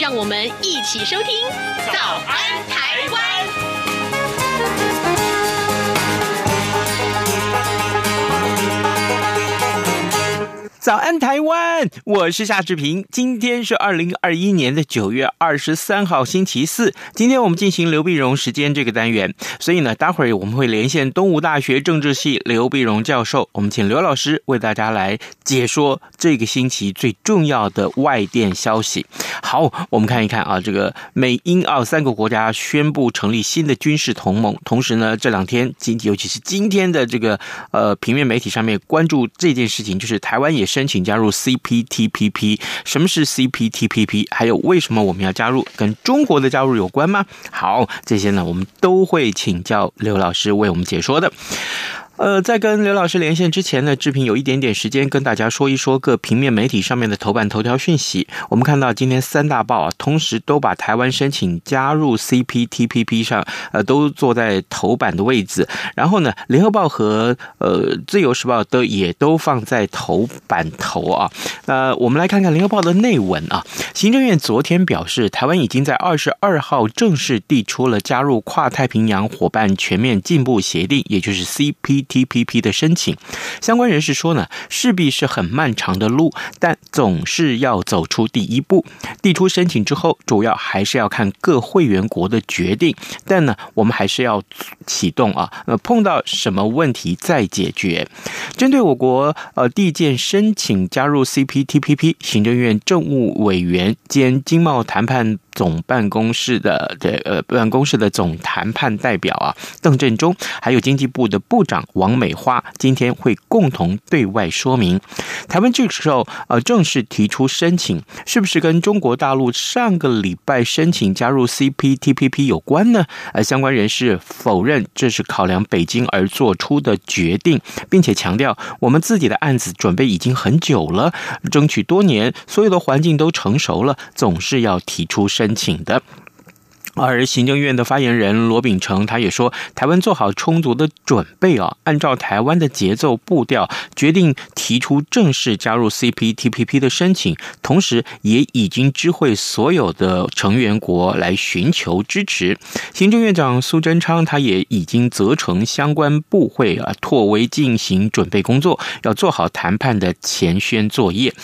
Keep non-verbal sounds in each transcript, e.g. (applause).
让我们一起收听《早安台湾》。早安，台湾！我是夏志平。今天是二零二一年的九月二十三号，星期四。今天我们进行刘必荣时间这个单元，所以呢，待会儿我们会连线东吴大学政治系刘必荣教授。我们请刘老师为大家来解说这个星期最重要的外电消息。好，我们看一看啊，这个美英澳三个国家宣布成立新的军事同盟。同时呢，这两天今尤其是今天的这个呃平面媒体上面关注这件事情，就是台湾也是。申请加入 CPTPP，什么是 CPTPP？还有为什么我们要加入？跟中国的加入有关吗？好，这些呢，我们都会请教刘老师为我们解说的。呃，在跟刘老师连线之前呢，志平有一点点时间跟大家说一说各平面媒体上面的头版头条讯息。我们看到今天三大报啊，同时都把台湾申请加入 CPTPP 上，呃，都坐在头版的位置。然后呢，联合报和呃自由时报都也都放在头版头啊。呃，我们来看看联合报的内文啊。行政院昨天表示，台湾已经在二十二号正式递出了加入跨太平洋伙伴全面进步协定，也就是 CP。TPP 的申请，相关人士说呢，势必是很漫长的路，但总是要走出第一步。递出申请之后，主要还是要看各会员国的决定，但呢，我们还是要启动啊。呃，碰到什么问题再解决。针对我国呃递件申请加入 CPTPP，行政院政务委员兼经贸谈判总办公室的这呃办公室的总谈判代表啊，邓振中，还有经济部的部长王美花，今天会共同对外说明，台湾这个时候呃正式提出申请，是不是跟中国大陆上个礼拜申请加入 CPTPP 有关呢？呃，相关人士否认这是考量北京而做出的决定，并且强调我们自己的案子准备已经很久了，争取多年，所有的环境都成熟了，总是要提出申。申请的。而行政院的发言人罗秉成他也说，台湾做好充足的准备啊，按照台湾的节奏步调，决定提出正式加入 CPTPP 的申请，同时也已经知会所有的成员国来寻求支持。行政院长苏贞昌他也已经责成相关部会啊，妥为进行准备工作，要做好谈判的前宣作业。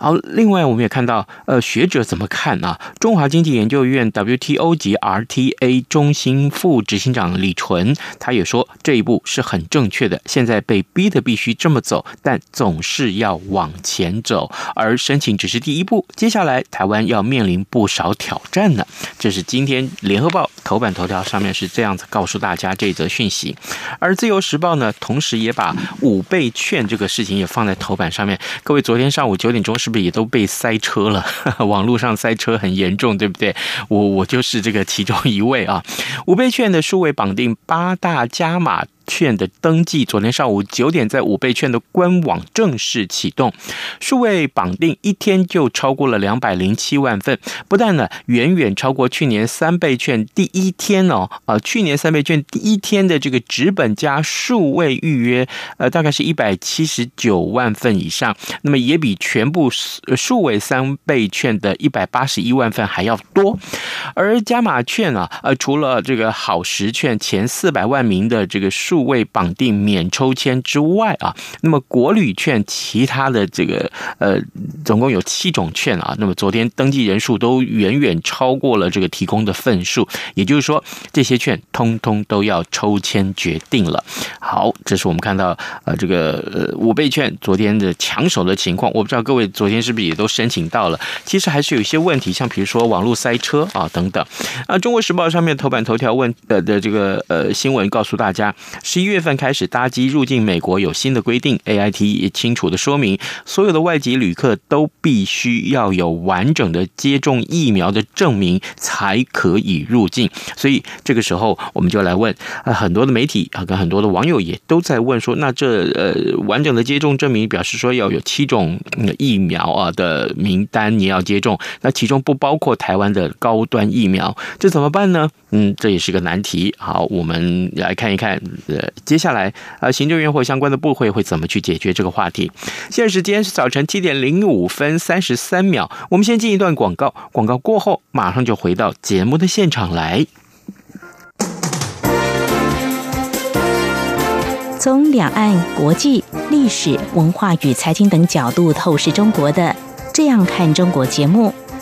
好，另外我们也看到，呃，学者怎么看啊？中华经济研究院 WTO 级 RTA 中心副执行长李纯，他也说这一步是很正确的。现在被逼的必须这么走，但总是要往前走，而申请只是第一步，接下来台湾要面临不少挑战呢。这是今天联合报头版头条上面是这样子告诉大家这则讯息，而自由时报呢，同时也把五倍券这个事情也放在头版上面。各位昨天上午九点钟是不是也都被塞车了？网络上塞车很严重，对不对？我我就是这个。(laughs) 其中一位啊，五倍券的数位绑定八大加码。券的登记，昨天上午九点在五倍券的官网正式启动，数位绑定一天就超过了两百零七万份，不但呢远远超过去年三倍券第一天哦，呃，去年三倍券第一天的这个纸本加数位预约，呃，大概是一百七十九万份以上，那么也比全部数位三倍券的一百八十一万份还要多，而加码券啊，呃，除了这个好时券前四百万名的这个数。数位绑定免抽签之外啊，那么国旅券其他的这个呃，总共有七种券啊。那么昨天登记人数都远远超过了这个提供的份数，也就是说这些券通通都要抽签决定了。好，这是我们看到呃这个呃五倍券昨天的抢手的情况。我不知道各位昨天是不是也都申请到了？其实还是有一些问题，像比如说网络塞车啊等等。啊，中国时报上面头版头条问呃的这个呃新闻告诉大家。十一月份开始搭机入境美国有新的规定，AIT 也清楚的说明，所有的外籍旅客都必须要有完整的接种疫苗的证明才可以入境。所以这个时候我们就来问啊，很多的媒体啊跟很多的网友也都在问说，那这呃完整的接种证明表示说要有七种疫苗啊的名单你要接种，那其中不包括台湾的高端疫苗，这怎么办呢？嗯，这也是个难题。好，我们来看一看，呃，接下来啊，行政院或相关的部会会怎么去解决这个话题。现在时间是早晨七点零五分三十三秒，我们先进一段广告，广告过后马上就回到节目的现场来。从两岸、国际、历史、文化与财经等角度透视中国的《这样看中国》节目，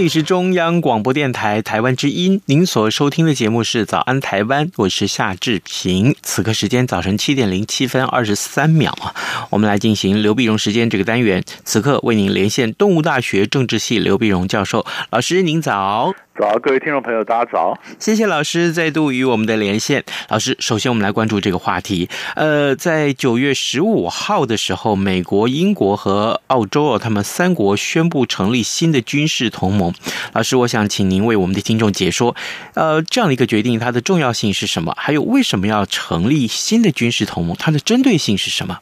里是中央广播电台台湾之音，您所收听的节目是《早安台湾》，我是夏志平。此刻时间早晨七点零七分二十三秒啊，我们来进行刘碧荣时间这个单元。此刻为您连线动物大学政治系刘碧荣教授，老师您早。早，各位听众朋友，大家早！谢谢老师再度与我们的连线。老师，首先我们来关注这个话题。呃，在九月十五号的时候，美国、英国和澳洲哦，他们三国宣布成立新的军事同盟。老师，我想请您为我们的听众解说，呃，这样的一个决定它的重要性是什么？还有为什么要成立新的军事同盟？它的针对性是什么？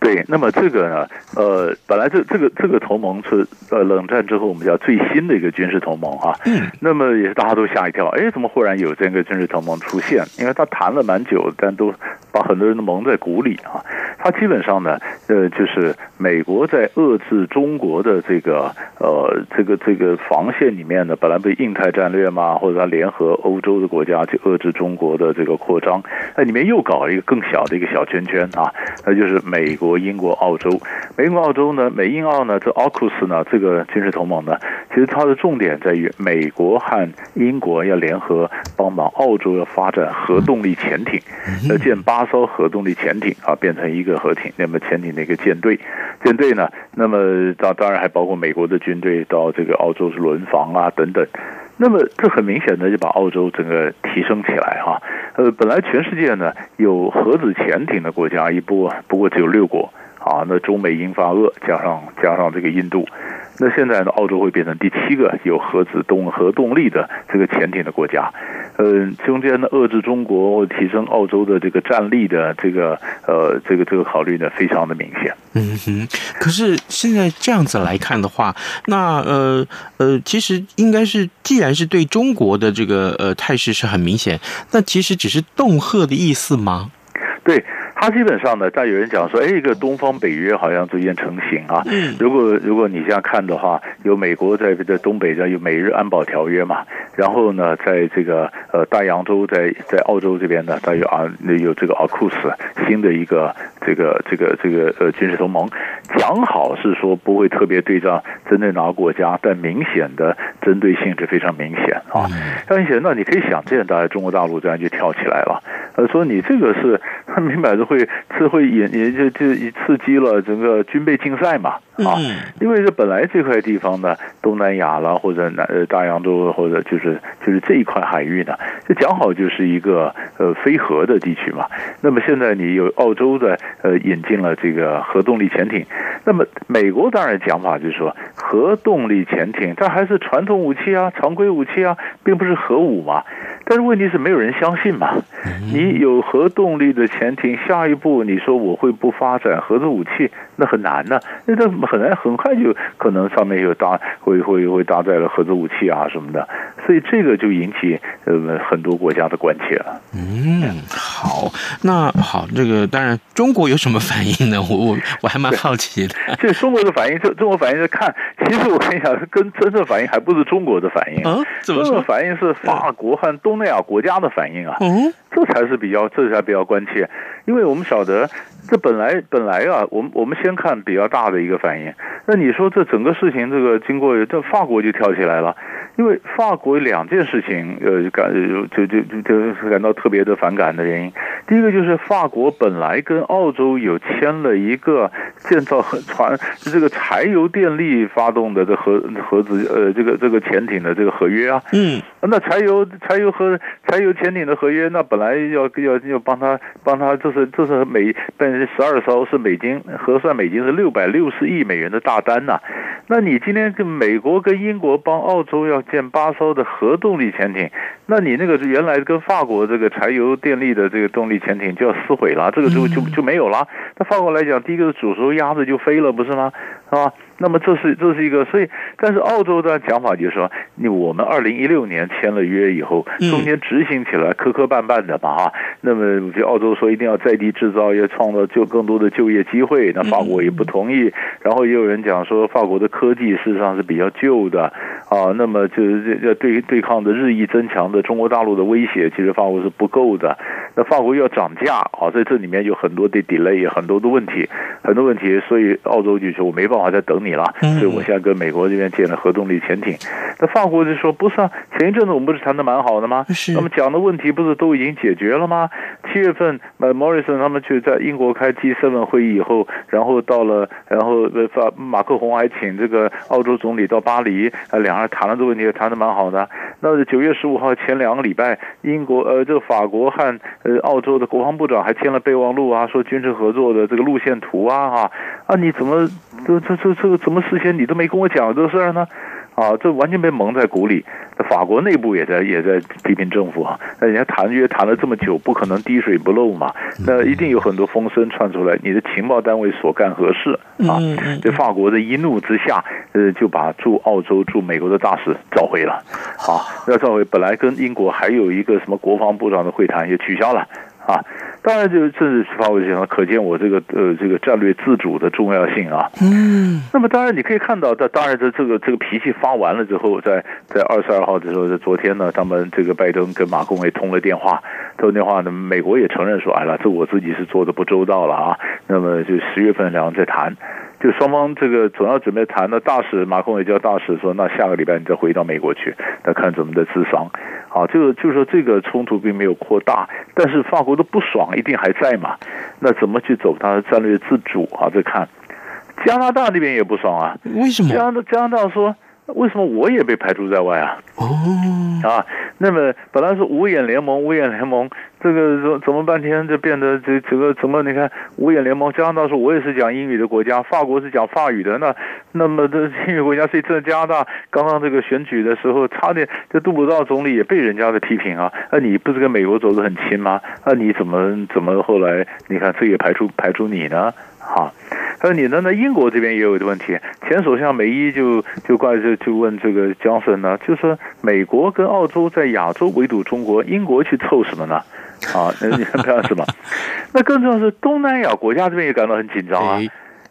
对，那么这个呢，呃，本来这这个这个同盟是呃冷战之后我们叫最新的一个军事同盟哈，嗯，那么也是大家都吓一跳，哎，怎么忽然有这个军事同盟出现？因为他谈了蛮久，但都把很多人都蒙在鼓里啊。他基本上呢，呃，就是美国在遏制中国的这个呃这个这个防线里面呢，本来被印太战略嘛，或者他联合欧洲的国家去遏制中国的这个扩张，那里面又搞了一个更小的一个小圈圈啊，那就是美国。国、英国、澳洲，美国、澳洲呢，美英澳呢，这 AUKUS 呢，这个军事同盟呢，其实它的重点在于美国和英国要联合帮忙澳洲要发展核动力潜艇，要建八艘核动力潜艇啊，变成一个核艇，那么潜艇的一个舰队，舰队呢，那么当当然还包括美国的军队到这个澳洲是轮防啊等等。那么这很明显的就把澳洲整个提升起来哈，呃，本来全世界呢有核子潜艇的国家一波不过只有六国啊，那中美英法俄加上加上这个印度。那现在呢，澳洲会变成第七个有核子动核动力的这个潜艇的国家，呃，中间呢遏制中国或提升澳洲的这个战力的这个呃这个这个考虑呢，非常的明显。嗯哼，可是现在这样子来看的话，那呃呃，其实应该是，既然是对中国的这个呃态势是很明显，那其实只是恫吓的意思吗？对。他基本上呢，但有人讲说，哎，一个东方北约好像逐渐成型啊。嗯如果如果你这样看的话，有美国在这东北这有美日安保条约嘛，然后呢，在这个呃大洋洲，在在澳洲这边呢，它有啊有这个阿库斯新的一个这个这个这个呃军事同盟，讲好是说不会特别对仗针对哪个国家，但明显的针对性是非常明显啊。非常明显，那你可以想见，大家中国大陆这样就跳起来了。呃，说你这个是明摆着会是会引也就就刺激了整个军备竞赛嘛啊，因为这本来这块地方呢，东南亚啦或者南呃大洋洲或者就是就是这一块海域呢，就讲好就是一个呃非核的地区嘛。那么现在你有澳洲的呃引进了这个核动力潜艇，那么美国当然讲法就是说核动力潜艇它还是传统武器啊，常规武器啊，并不是核武嘛。但是问题是没有人相信嘛，你有核动力的潜艇，下一步你说我会不发展核子武器，那很难呢、啊，那这很难，很快就可能上面有搭会会会搭载了核子武器啊什么的，所以这个就引起呃很多国家的关切了。嗯，好，那好，这个当然中国有什么反应呢？(laughs) 我我我还蛮好奇的。这中国的反应，这中国反应是看，其实我跟你讲，跟真正反应还不是中国的反应，嗯，怎么说？真正反应是法国和东南亚国家的反应啊。嗯，这才是比较，这才比较关切，因为我们晓得。这本来本来啊，我们我们先看比较大的一个反应。那你说这整个事情，这个经过这法国就跳起来了，因为法国两件事情，呃，感就就就就感到特别的反感的原因。第一个就是法国本来跟澳洲有签了一个建造核船这个柴油电力发动的这核核子呃这个这个潜艇的这个合约啊，嗯，那柴油柴油和柴油潜艇的合约，那本来要要要帮他帮他，这是这是每本。这十二艘是美金，核算美金是六百六十亿美元的大单呐、那你今天跟美国跟英国帮澳洲要建八艘的核动力潜艇，那你那个原来跟法国这个柴油电力的这个动力潜艇就要撕毁了，这个就就就没有了。那法国来讲，第一个是煮熟鸭子就飞了，不是吗？是吧？那么这是这是一个，所以但是澳洲的讲法就是说，你我们二零一六年签了约以后，中间执行起来磕磕绊绊的嘛哈。那么就澳洲说一定要在地制造，要创造就更多的就业机会，那法国也不同意。然后也有人讲说，法国的科技事实上是比较旧的啊，那么就是要对对抗的日益增强的中国大陆的威胁，其实法国是不够的。那法国要涨价啊，在这里面有很多的 delay，很多的问题，很多问题，所以澳洲就说我没办法再等你。你了，所以我现在跟美国这边建了核动力潜艇。那法国就说不是啊，前一阵子我们不是谈的蛮好的吗？是。那么讲的问题不是都已经解决了吗？七月份，呃，莫里森他们去在英国开 G7 会议以后，然后到了，然后呃，法马克宏还请这个澳洲总理到巴黎，呃，两人谈了这个问题，谈的蛮好的。那九月十五号前两个礼拜，英国呃，这个法国和呃澳洲的国防部长还签了备忘录啊，说军事合作的这个路线图啊，哈啊，你怎么这这这这个？怎么事先你都没跟我讲这事儿呢？啊，这完全被蒙在鼓里。法国内部也在也在批评政府啊。那人家谈约谈了这么久，不可能滴水不漏嘛。那一定有很多风声传出来，你的情报单位所干何事啊？这法国的一怒之下，呃，就把驻澳洲驻美国的大使召回了。啊，要召回，本来跟英国还有一个什么国防部长的会谈也取消了。啊，当然就是政治发挥性，可见我这个呃这个战略自主的重要性啊。嗯，那么当然你可以看到，这当然这这个这个脾气发完了之后，在在二十二号的时候，在昨天呢，他们这个拜登跟马公也通了电话，通电话呢，美国也承认说，哎了，这我自己是做的不周到了啊。那么就十月份两人再谈。就双方这个总要准备谈的，大使马孔也叫大使说，那下个礼拜你再回到美国去，再看怎么的咨商。好，这个就是说这个冲突并没有扩大，但是法国的不爽一定还在嘛？那怎么去走它的战略自主啊？再看加拿大那边也不爽啊？为什么？加拿加拿大说。为什么我也被排除在外啊？哦，啊，那么本来是五眼联盟，五眼联盟，这个怎怎么半天就变得这这个怎么？你看五眼联盟，加拿大说我也是讲英语的国家，法国是讲法语的，那那么这英语国家，所以这加拿大刚刚这个选举的时候，差点这杜鲁道总理也被人家的批评啊，那你不是跟美国走得很亲吗？那你怎么怎么后来你看这也排除排除你呢？啊，还有你呢？那英国这边也有一个问题，前首相梅伊就就怪就就问这个江森呢，就说美国跟澳洲在亚洲围堵中国，英国去凑什么呢？啊，(laughs) 那你看什么？那更重要是东南亚国家这边也感到很紧张啊。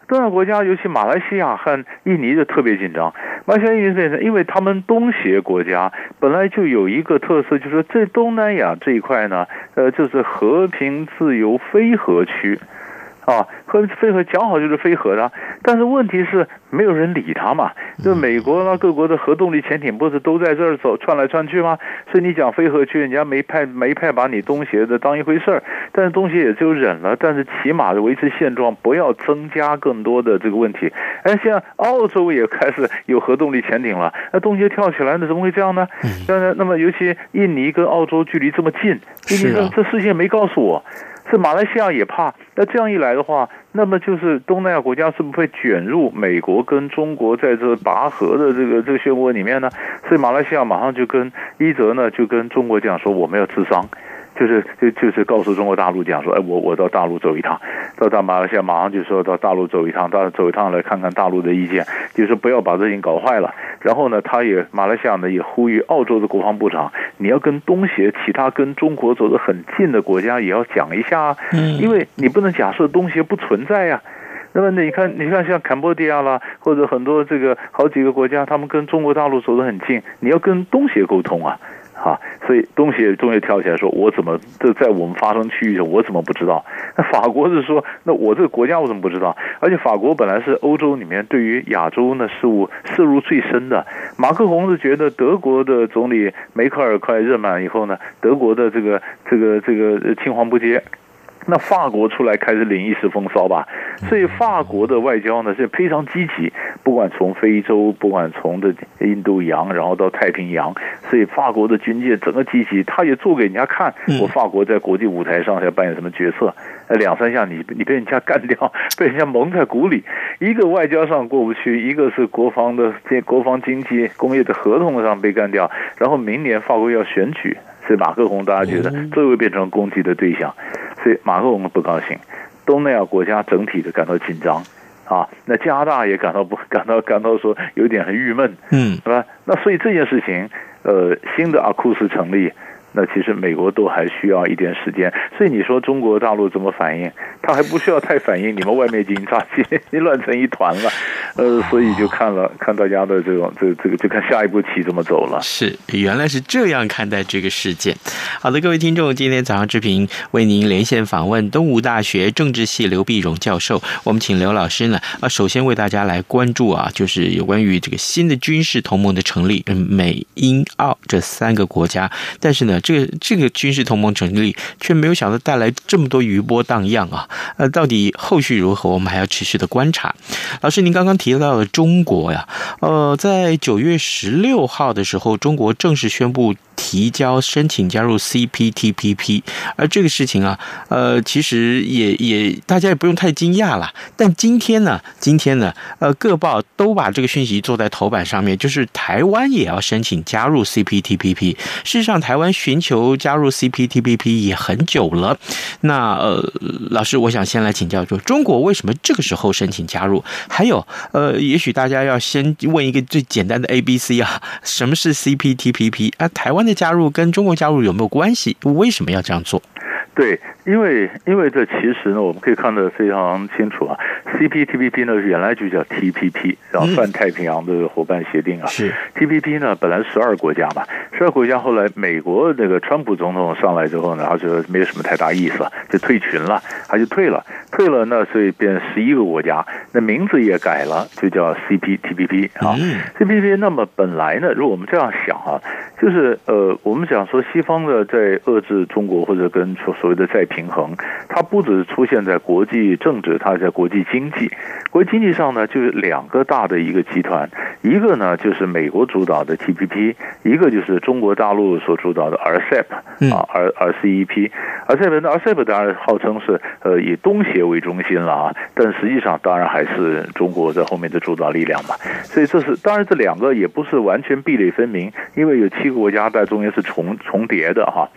东南亚国家尤其马来西亚和印尼就特别紧张。马来西亚、印尼是因为他们东协国家本来就有一个特色，就是说在东南亚这一块呢，呃，就是和平、自由、非核区。啊，和飞核讲好就是飞核的，但是问题是没有人理他嘛，就美国呢，各国的核动力潜艇不是都在这儿走窜来窜去吗？所以你讲飞核去，人家没派没派把你东协的当一回事儿，但是东协也就忍了，但是起码的维持现状，不要增加更多的这个问题。哎，现在澳洲也开始有核动力潜艇了，那东协跳起来，那怎么会这样呢？那那么尤其印尼跟澳洲距离这么近，印尼说这事情没告诉我。是马来西亚也怕，那这样一来的话，那么就是东南亚国家是不是会卷入美国跟中国在这拔河的这个这个漩涡里面呢？所以马来西亚马上就跟伊泽呢就跟中国讲说，我们要治丧。就是就就是告诉中国大陆讲说，哎，我我到大陆走一趟，到大马来西亚马上就说到大陆走一趟，到走一趟来看看大陆的意见，就是不要把这事情搞坏了。然后呢，他也马来西亚呢也呼吁澳洲的国防部长，你要跟东协其他跟中国走得很近的国家也要讲一下啊，因为你不能假设东协不存在呀。那么你看，你看像坎波迪亚啦，或者很多这个好几个国家，他们跟中国大陆走得很近，你要跟东协沟通啊。啊，所以东西也终于跳起来说：“我怎么这在我们发生区域上，我怎么不知道？”那法国是说：“那我这个国家我怎么不知道？”而且法国本来是欧洲里面对于亚洲呢事物涉入最深的。马克宏是觉得德国的总理梅克尔快任满以后呢，德国的这个这个这个青黄不接。那法国出来开始领一时风骚吧，所以法国的外交呢是非常积极，不管从非洲，不管从这印度洋，然后到太平洋，所以法国的军舰整个积极，他也做给人家看，我法国在国际舞台上要扮演什么角色。两三下你你被人家干掉，(laughs) 被人家蒙在鼓里，一个外交上过不去，一个是国防的国防经济工业的合同上被干掉，然后明年法国要选举。所以马克宏大家觉得这会变成攻击的对象，所以马克龙不高兴，东南亚国家整体的感到紧张啊，那加拿大也感到不 (laughs) 感到感到说有点很郁闷，嗯，是吧？那所以这件事情，呃，新的阿库斯成立。那其实美国都还需要一点时间，所以你说中国大陆怎么反应？他还不需要太反应，你们外面已经炸起，(laughs) 你乱成一团了。呃，所以就看了看大家的这种这这个，就看下一步棋怎么走了。是，原来是这样看待这个事件。好的，各位听众，今天早上之平为您连线访问东吴大学政治系刘必荣教授。我们请刘老师呢啊，首先为大家来关注啊，就是有关于这个新的军事同盟的成立，美英澳这三个国家，但是呢。这个这个军事同盟成立，却没有想到带来这么多余波荡漾啊！呃，到底后续如何，我们还要持续的观察。老师，您刚刚提到了中国呀，呃，在九月十六号的时候，中国正式宣布。提交申请加入 CPTPP，而这个事情啊，呃，其实也也大家也不用太惊讶了。但今天呢，今天呢，呃，各报都把这个讯息做在头版上面，就是台湾也要申请加入 CPTPP。事实上，台湾寻求加入 CPTPP 也很久了。那呃，老师，我想先来请教，说中国为什么这个时候申请加入？还有，呃，也许大家要先问一个最简单的 ABC 啊，什么是 CPTPP 啊？台湾的。加入跟中国加入有没有关系？为什么要这样做？对，因为因为这其实呢，我们可以看得非常清楚啊。CPTPP 呢，原来就叫 TPP，然后泛太平洋的伙伴协定啊。是 TPP 呢，本来十二国家嘛，十二国家后来美国那个川普总统上来之后呢，他就没有什么太大意思，就退群了，他就退了，退了那，所以变十一个国家，那名字也改了，就叫 CPTPP 啊。CPTPP 那么本来呢，如果我们这样想啊，就是呃，我们讲说西方的在遏制中国或者跟。所谓的再平衡，它不只是出现在国际政治，它在国际经济。国际经济上呢，就是两个大的一个集团，一个呢就是美国主导的 TPP，一个就是中国大陆所主导的 RCEP 啊，R RCEP。RCEP 呢，RCEP 当然号称是呃以东协为中心了啊，但实际上当然还是中国在后面的主导力量嘛。所以这是当然这两个也不是完全壁垒分明，因为有七个国家在中间是重重叠的哈。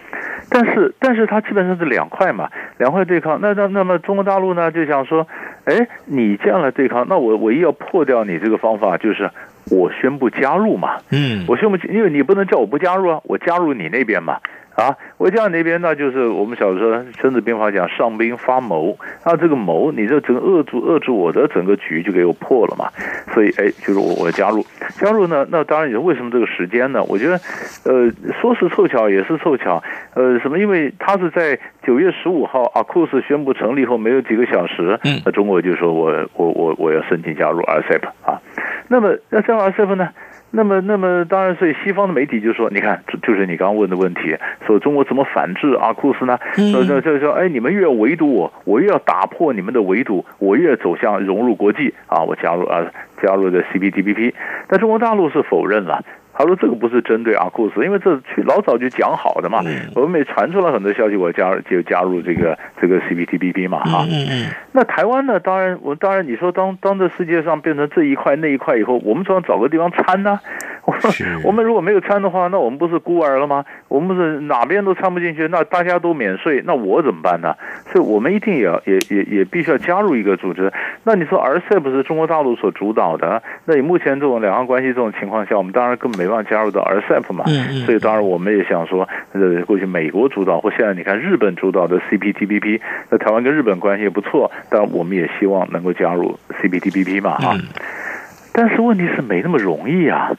但是，但是它基本上是两块嘛，两块对抗。那那那么中国大陆呢，就想说，哎，你这样来对抗，那我唯一要破掉你这个方法，就是我宣布加入嘛。嗯，我宣布，因为你不能叫我不加入啊，我加入你那边嘛。啊，我加入那边，那就是我们小时候《孙子兵法》讲上兵发谋，那这个谋，你这整个扼住扼住我的整个局就给我破了嘛。所以，哎，就是我我加入加入呢，那当然也是为什么这个时间呢？我觉得，呃，说是凑巧也是凑巧，呃，什么？因为他是在九月十五号阿库斯宣布成立后没有几个小时，那中国就说我我我我要申请加入 RCEP 啊。那么那加入 RCEP 呢？那么，那么当然，所以西方的媒体就说：“你看，就是你刚刚问的问题，说中国怎么反制阿库斯呢？说说说说，哎，你们越围堵我，我越要打破你们的围堵，我越走向融入国际啊！我加入啊，加入的 CPTPP，但中国大陆是否认了。”他说：“这个不是针对阿库斯，因为这去老早就讲好的嘛。我们也传出了很多消息，我加入就加入这个这个 CPTPP 嘛，哈。那台湾呢？当然，我当然你说当当这世界上变成这一块那一块以后，我们总要找个地方掺呢。我们如果没有掺的话，那我们不是孤儿了吗？我们不是哪边都掺不进去，那大家都免税，那我怎么办呢？所以我们一定也要也也也必须要加入一个组织。那你说 RCEP 是中国大陆所主导的？那你目前这种两岸关系这种情况下，我们当然根本没办法加入到 RCEP 嘛。所以当然我们也想说，呃，过去美国主导或现在你看日本主导的 CPTPP，那台湾跟日本关系也不错，但我们也希望能够加入 CPTPP 嘛，哈。但是问题是没那么容易啊，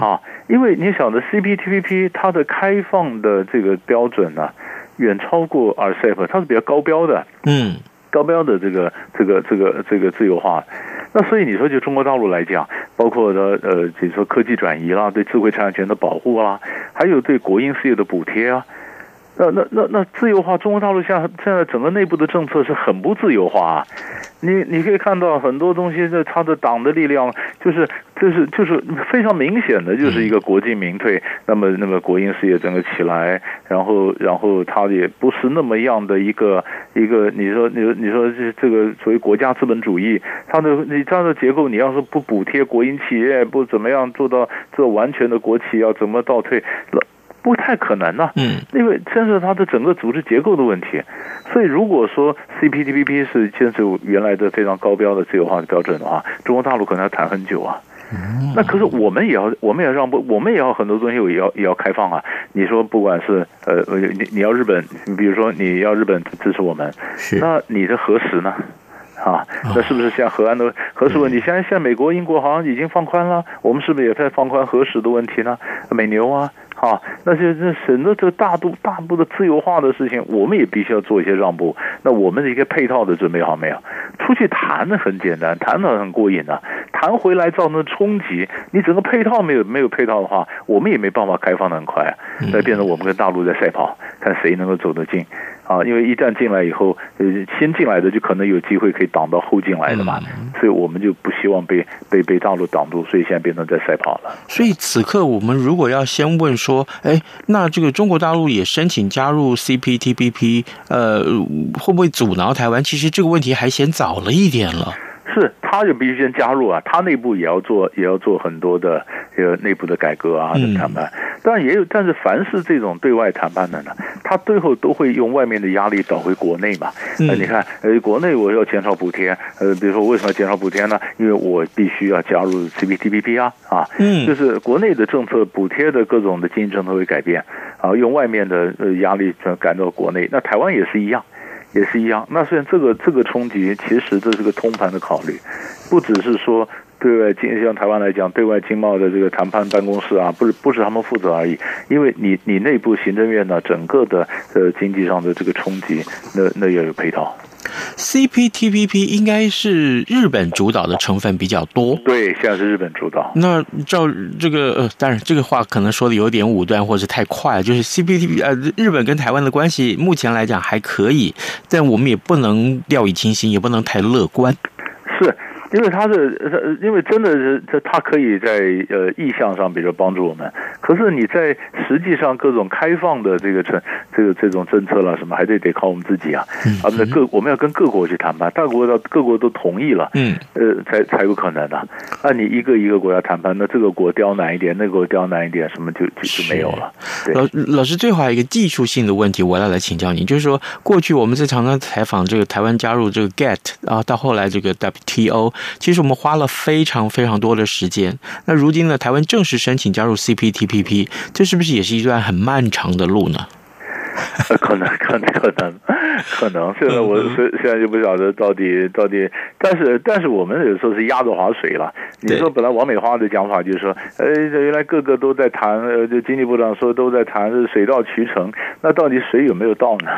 啊，因为你想的 CPTPP 它的开放的这个标准呢，远超过 RCEP，它是比较高标的，嗯，高标的这个这个这个这个自由化。(laughs) 那所以你说就中国大陆来讲，包括的呃，比如说科技转移啦，对智慧产权的保护啦，还有对国营事业的补贴啊。那那那那自由化，中国大陆现在现在整个内部的政策是很不自由化啊！你你可以看到很多东西，在他的党的力量就是就是就是非常明显的，就是一个国进民退。那么那么国营事业整个起来，然后然后它也不是那么样的一个一个，你说你说你说这这个所谓国家资本主义，它的你这样的结构，你要是不补贴国营企业，不怎么样做到这完全的国企要怎么倒退了？不太可能呢、啊，嗯，因为牵涉它的整个组织结构的问题，所以如果说 CPTPP 是坚持原来的非常高标的自由化的标准的话，中国大陆可能要谈很久啊。嗯，那可是我们也要，我们也要让步，我们也要很多东西也要也要开放啊。你说不管是呃，你你要日本，你比如说你要日本支持我们，是，那你的核实呢？啊，那是不是像核安的核实问题？现在现在美国、英国好像已经放宽了，我们是不是也在放宽核实的问题呢？美牛啊。好，那就是省得这大度大步的自由化的事情，我们也必须要做一些让步。那我们的一些配套的准备好没有？出去谈的很简单，谈的很过瘾的，谈回来造成的冲击，你整个配套没有没有配套的话，我们也没办法开放的很快，那变成我们跟大陆在赛跑，看谁能够走得近。啊，因为一旦进来以后，呃，先进来的就可能有机会可以挡到后进来的嘛，所以我们就不希望被被被大陆挡住，所以现在变成在赛跑了。所以此刻我们如果要先问说，哎，那这个中国大陆也申请加入 CPTPP，呃，会不会阻挠台湾？其实这个问题还嫌早了一点了。是，他就必须先加入啊，他内部也要做，也要做很多的呃内部的改革啊的谈判。但也有，但是凡是这种对外谈判的呢，他最后都会用外面的压力导回国内嘛。那你看，呃，国内我要减少补贴，呃，比如说为什么减少补贴呢？因为我必须要加入 CPTPP 啊，啊，嗯，就是国内的政策补贴的各种的经济政策会改变，啊，用外面的呃压力转赶到国内。那台湾也是一样。也是一样。那虽然这个这个冲击，其实这是个通盘的考虑，不只是说对外经，像台湾来讲，对外经贸的这个谈判办公室啊，不是不是他们负责而已。因为你你内部行政院呢，整个的呃经济上的这个冲击，那那要有配套。CPTPP 应该是日本主导的成分比较多，对，现在是日本主导。那照这个呃，当然这个话可能说的有点武断，或者是太快，就是 CPTPP 呃，日本跟台湾的关系目前来讲还可以，但我们也不能掉以轻心，也不能太乐观。是。因为他是，因为真的是，这他可以在呃意向上，比如帮助我们。可是你在实际上各种开放的这个政，这个这种政策啦什么，还得得靠我们自己啊。啊，那各我们要跟各国去谈判，大国到各国都同意了，嗯，呃，才才有可能的。那你一个一个国家谈判，那这个国刁难一点，那个国刁难一点，什么就就就没有了。老老师，最后还有一个技术性的问题，我要来请教你，就是说，过去我们在常常采访这个台湾加入这个 GATT 啊，到后来这个 WTO。其实我们花了非常非常多的时间。那如今呢，台湾正式申请加入 CPTPP，这是不是也是一段很漫长的路呢？(laughs) 可能，可能，可能，(laughs) 可能。现在我 (laughs) 现现在就不晓得到底到底，但是但是我们有时候是压着划水了。你说本来王美花的讲法就是说，呃，原来个个都在谈，呃，就经济部长说都在谈是水到渠成，那到底水有没有到呢？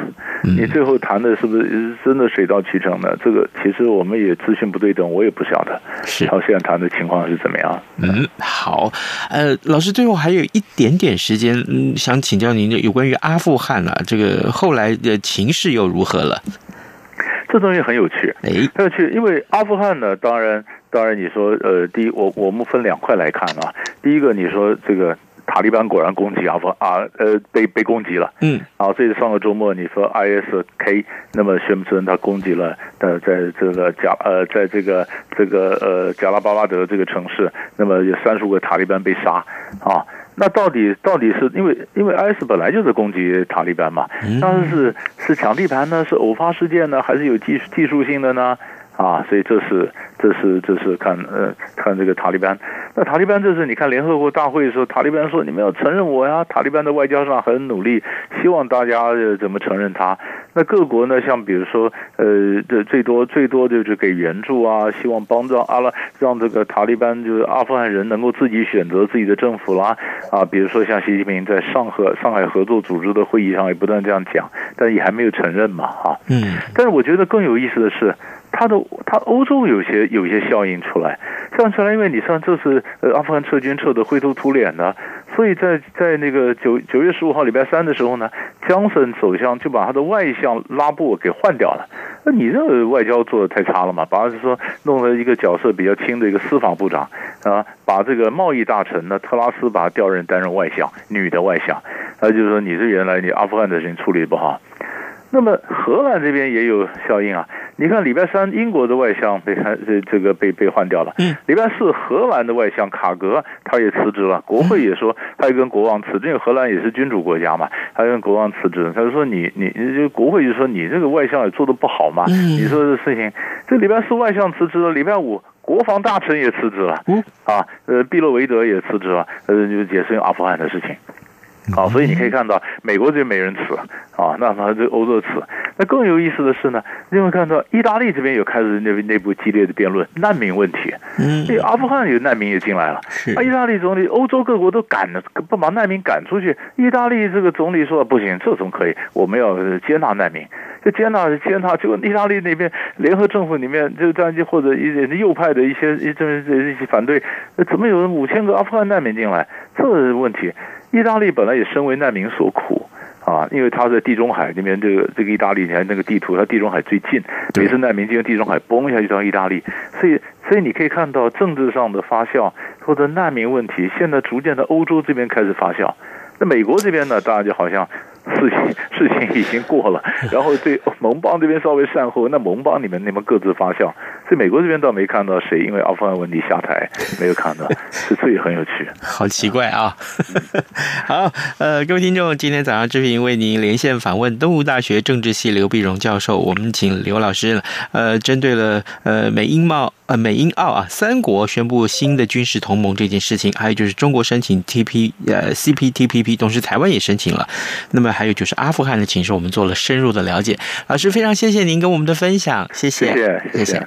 你最后谈的是不是真的水到渠成呢？这个其实我们也资讯不对等，我也不晓得。是，然后现在谈的情况是怎么样？嗯，好，呃，老师最后还有一点点时间，嗯，想请教您的有关于阿富汗啊，这个后来的情势又如何了？这东西很有趣，哎，很有趣，因为阿富汗呢，当然，当然你说，呃，第一，我我们分两块来看啊，第一个你说这个。塔利班果然攻击阿富汗啊，呃，被被攻击了。嗯，然后这上个周末，你说 ISK 那么宣称他攻击了，呃，在这个贾呃，在这个这个呃贾拉巴拉德这个城市，那么有三十五个塔利班被杀啊。那到底到底是因为因为 IS 本来就是攻击塔利班嘛？当时是是抢地盘呢？是偶发事件呢？还是有技技术性的呢？啊，所以这是这是这是看呃看这个塔利班。那塔利班这是你看联合国大会的时候，塔利班说你们要承认我呀。塔利班的外交上很努力，希望大家怎么承认他。那各国呢，像比如说呃这最多最多就是给援助啊，希望帮助阿拉让这个塔利班就是阿富汗人能够自己选择自己的政府啦。啊，比如说像习近平在上合上海合作组织的会议上也不断这样讲，但也还没有承认嘛，哈。嗯。但是我觉得更有意思的是。他的他欧洲有些有一些效应出来，这样出来，因为你像这次呃阿富汗撤军撤得灰头土脸的，所以在在那个九九月十五号礼拜三的时候呢，江森首相就把他的外相拉布给换掉了。那你这个外交做得太差了嘛？把他说弄了一个角色比较轻的一个司法部长啊，把这个贸易大臣呢特拉斯把他调任担任外相，女的外相，那就是说你这原来你阿富汗的事情处理不好。那么荷兰这边也有效应啊。你看，礼拜三英国的外相被他这这个被被换掉了。嗯，礼拜四荷兰的外相卡格他也辞职了，国会也说他也跟国王辞职，因为荷兰也是君主国家嘛，他跟国王辞职。他就说你你你就国会就说你这个外相也做得不好嘛。嗯，你说这事情，这礼拜四外相辞职了，礼拜五国防大臣也辞职了。嗯，啊，呃，毕洛维德也辞职了，呃，就也是阿富汗的事情。好，所以你可以看到美国这边没人吃啊，那么这欧洲吃。那更有意思的是呢，你会看到意大利这边有开始内内部激烈的辩论难民问题。嗯，阿富汗有难民也进来了，啊，意大利总理，欧洲各国都赶了，不把难民赶出去。意大利这个总理说不行，这种可以，我们要接纳难民，就接纳接纳。结果意大利那边联合政府里面就这样，或者一些右派的一些一这这一些反对，怎么有五千个阿富汗难民进来？这个问题。意大利本来也身为难民所苦啊，因为他在地中海那边，这个这个意大利，你看那个地图，它地中海最近，每次难民进入地中海，崩下去到意大利，所以所以你可以看到政治上的发酵或者难民问题，现在逐渐在欧洲这边开始发酵。那美国这边呢，当然就好像。事情 (laughs) 事情已经过了，然后对盟邦这边稍微善后，那盟邦里面你们各自发酵，所以美国这边倒没看到谁因为阿富汗问题下台，没有看到，这也很有趣。(laughs) 好奇怪啊！(laughs) 好，呃，各位听众，今天早上志平为您连线访问东吴大学政治系刘碧荣教授，我们请刘老师呃，针对了呃美英贸呃美英澳啊三国宣布新的军事同盟这件事情，还有就是中国申请 T P 呃 C P T P P，同时台湾也申请了，那么。还有就是阿富汗的情势，我们做了深入的了解。老师，非常谢谢您跟我们的分享，谢谢，谢谢。谢谢。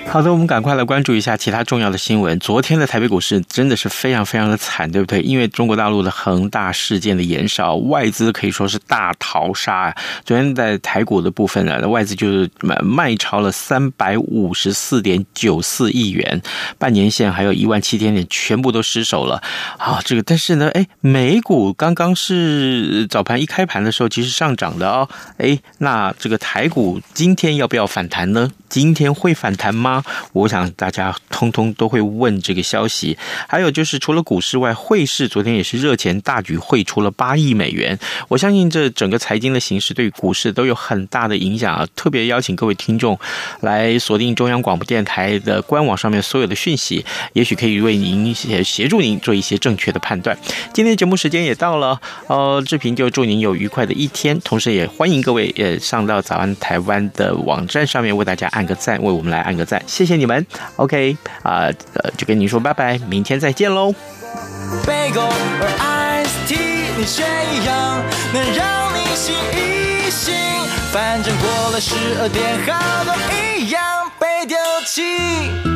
好的，我们赶快来关注一下其他重要的新闻。昨天的台北股市真的是非常非常的惨，对不对？因为中国大陆的恒大事件的延烧，外资可以说是大逃杀啊。昨天在台股的部分呢，外资就是卖超了三百五十四点九四亿元，半年线还有一万七千点全部都失守了。好，这个但是呢，哎，美股刚刚是早盘一开盘的时候其实上涨的哦。哎，那这个台股今天要不要反弹呢？今天会反弹吗？我想大家通通都会问这个消息。还有就是，除了股市外，汇市昨天也是热钱大举汇出了八亿美元。我相信这整个财经的形势对股市都有很大的影响啊！特别邀请各位听众来锁定中央广播电台的官网上面所有的讯息，也许可以为您协协助您做一些正确的判断。今天节目时间也到了，呃，志平就祝您有愉快的一天，同时也欢迎各位也上到早安台湾的网站上面为大家按个赞，为我们来按个赞，谢谢你们。OK 啊，呃，就跟你说拜拜，明天再见喽。反正过了十二点，好都一样被丢弃。